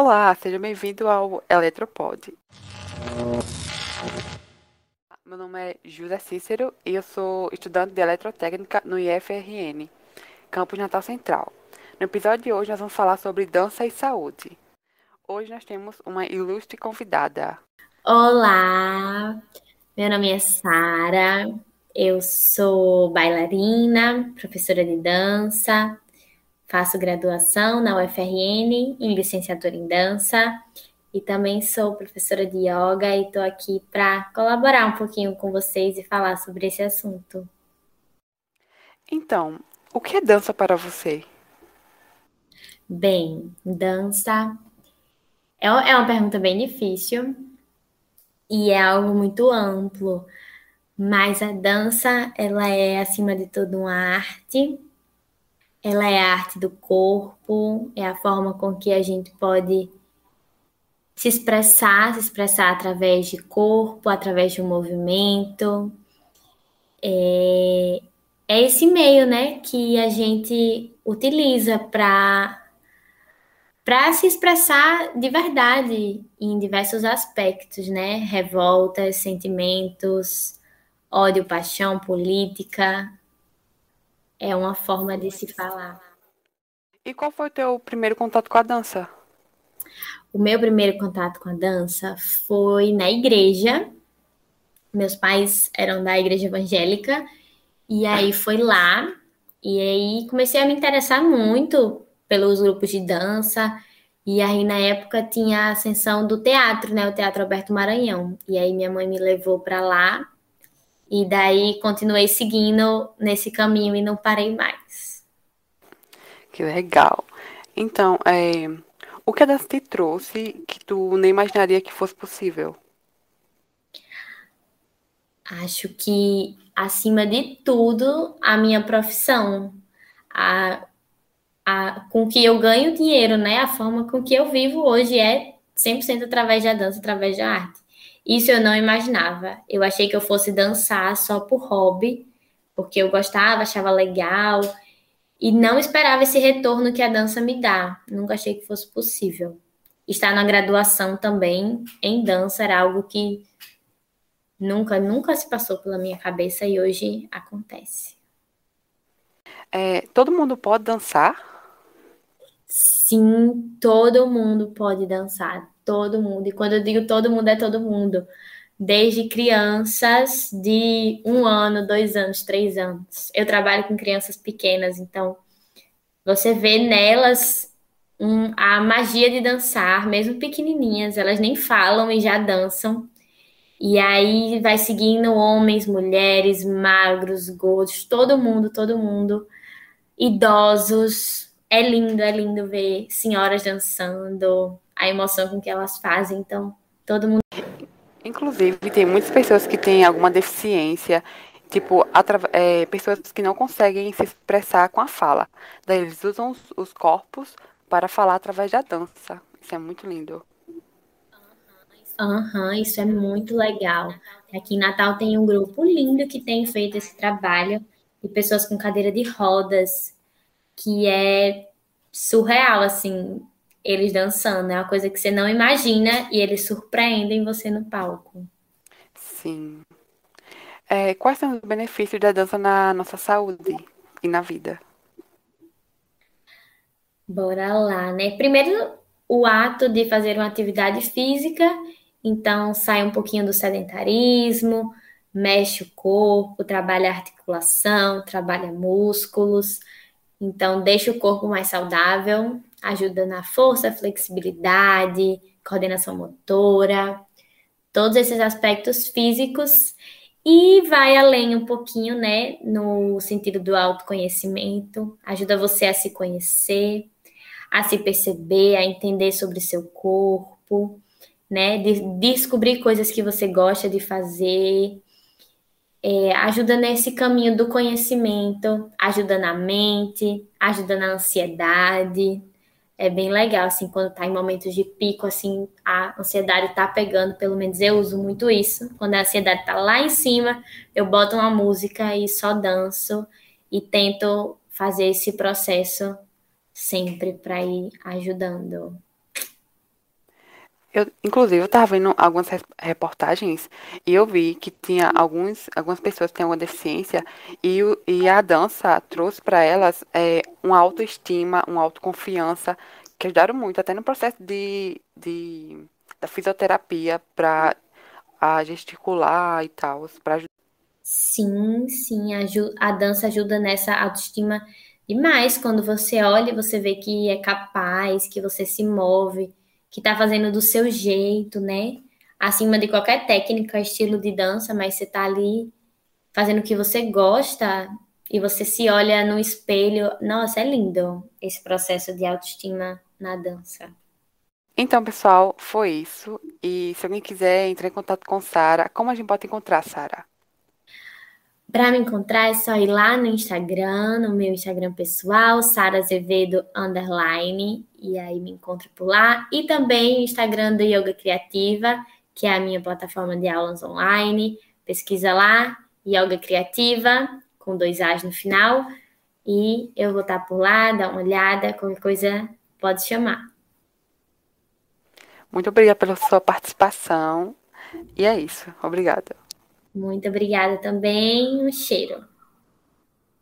Olá, seja bem-vindo ao Eletropod. Meu nome é Júlia Cícero e eu sou estudante de eletrotécnica no IFRN, campus Natal Central. No episódio de hoje nós vamos falar sobre dança e saúde. Hoje nós temos uma ilustre convidada. Olá, meu nome é Sara, eu sou bailarina, professora de dança, Faço graduação na UFRN em licenciatura em dança e também sou professora de yoga e estou aqui para colaborar um pouquinho com vocês e falar sobre esse assunto. Então, o que é dança para você? Bem, dança é, é uma pergunta bem difícil e é algo muito amplo, mas a dança ela é acima de tudo uma arte ela é a arte do corpo, é a forma com que a gente pode se expressar, se expressar através de corpo, através de um movimento. É, é esse meio, né, que a gente utiliza para para se expressar de verdade em diversos aspectos, né? Revoltas, sentimentos, ódio, paixão, política, é uma forma de se falar. E qual foi o teu primeiro contato com a dança? O meu primeiro contato com a dança foi na igreja. Meus pais eram da igreja evangélica e aí foi lá e aí comecei a me interessar muito pelos grupos de dança. E aí, na época, tinha a ascensão do teatro, né? O Teatro Alberto Maranhão. E aí, minha mãe me levou para lá e daí continuei seguindo nesse caminho e não parei mais. Que legal. Então, é, o que a dança te trouxe que tu nem imaginaria que fosse possível? Acho que, acima de tudo, a minha profissão. A, a, com que eu ganho dinheiro, né? A forma com que eu vivo hoje é 100% através da dança, através da arte. Isso eu não imaginava. Eu achei que eu fosse dançar só por hobby, porque eu gostava, achava legal, e não esperava esse retorno que a dança me dá. Nunca achei que fosse possível. Estar na graduação também em dança era algo que nunca, nunca se passou pela minha cabeça e hoje acontece. É, todo mundo pode dançar? Sim, todo mundo pode dançar todo mundo. E quando eu digo todo mundo, é todo mundo. Desde crianças de um ano, dois anos, três anos. Eu trabalho com crianças pequenas, então você vê nelas um, a magia de dançar, mesmo pequenininhas, elas nem falam e já dançam. E aí vai seguindo homens, mulheres, magros, gordos, todo mundo, todo mundo, idosos. É lindo, é lindo ver senhoras dançando, a emoção com que elas fazem. Então, todo mundo. Inclusive, tem muitas pessoas que têm alguma deficiência, tipo, é, pessoas que não conseguem se expressar com a fala. Daí eles usam os, os corpos para falar através da dança. Isso é muito lindo. Aham, uhum, isso é muito legal. Aqui em Natal tem um grupo lindo que tem feito esse trabalho de pessoas com cadeira de rodas, que é surreal, assim eles dançando. É uma coisa que você não imagina e eles surpreendem você no palco. Sim. É, quais são os benefícios da dança na nossa saúde e na vida? Bora lá, né? Primeiro, o ato de fazer uma atividade física, então sai um pouquinho do sedentarismo, mexe o corpo, trabalha articulação, trabalha músculos, então deixa o corpo mais saudável, ajuda na força, flexibilidade, coordenação motora, todos esses aspectos físicos. E vai além um pouquinho, né, no sentido do autoconhecimento, ajuda você a se conhecer, a se perceber, a entender sobre seu corpo, né, de descobrir coisas que você gosta de fazer, é, ajuda nesse caminho do conhecimento, ajuda na mente, ajuda na ansiedade, é bem legal, assim, quando tá em momentos de pico, assim, a ansiedade tá pegando, pelo menos eu uso muito isso. Quando a ansiedade tá lá em cima, eu boto uma música e só danço e tento fazer esse processo sempre para ir ajudando. Eu, inclusive, eu estava vendo algumas reportagens e eu vi que tinha alguns, algumas pessoas que têm alguma deficiência e, e a dança trouxe para elas é, uma autoestima, uma autoconfiança que ajudaram muito, até no processo de, de da fisioterapia para gesticular e tal, para Sim, sim, a, a dança ajuda nessa autoestima demais. Quando você olha, você vê que é capaz, que você se move, que tá fazendo do seu jeito, né? Acima de qualquer técnica, estilo de dança, mas você tá ali fazendo o que você gosta e você se olha no espelho. Nossa, é lindo esse processo de autoestima na dança. Então, pessoal, foi isso. E se alguém quiser entrar em contato com Sara, como a gente pode encontrar Sara? Para me encontrar é só ir lá no Instagram, no meu Instagram pessoal, Sara Azevedo underline, e aí me encontro por lá. E também o Instagram do Yoga Criativa, que é a minha plataforma de aulas online. Pesquisa lá, Yoga Criativa, com dois A's no final. E eu vou estar por lá, dá uma olhada, qualquer coisa pode chamar. Muito obrigada pela sua participação. E é isso. Obrigada. Muito obrigada também. Um cheiro.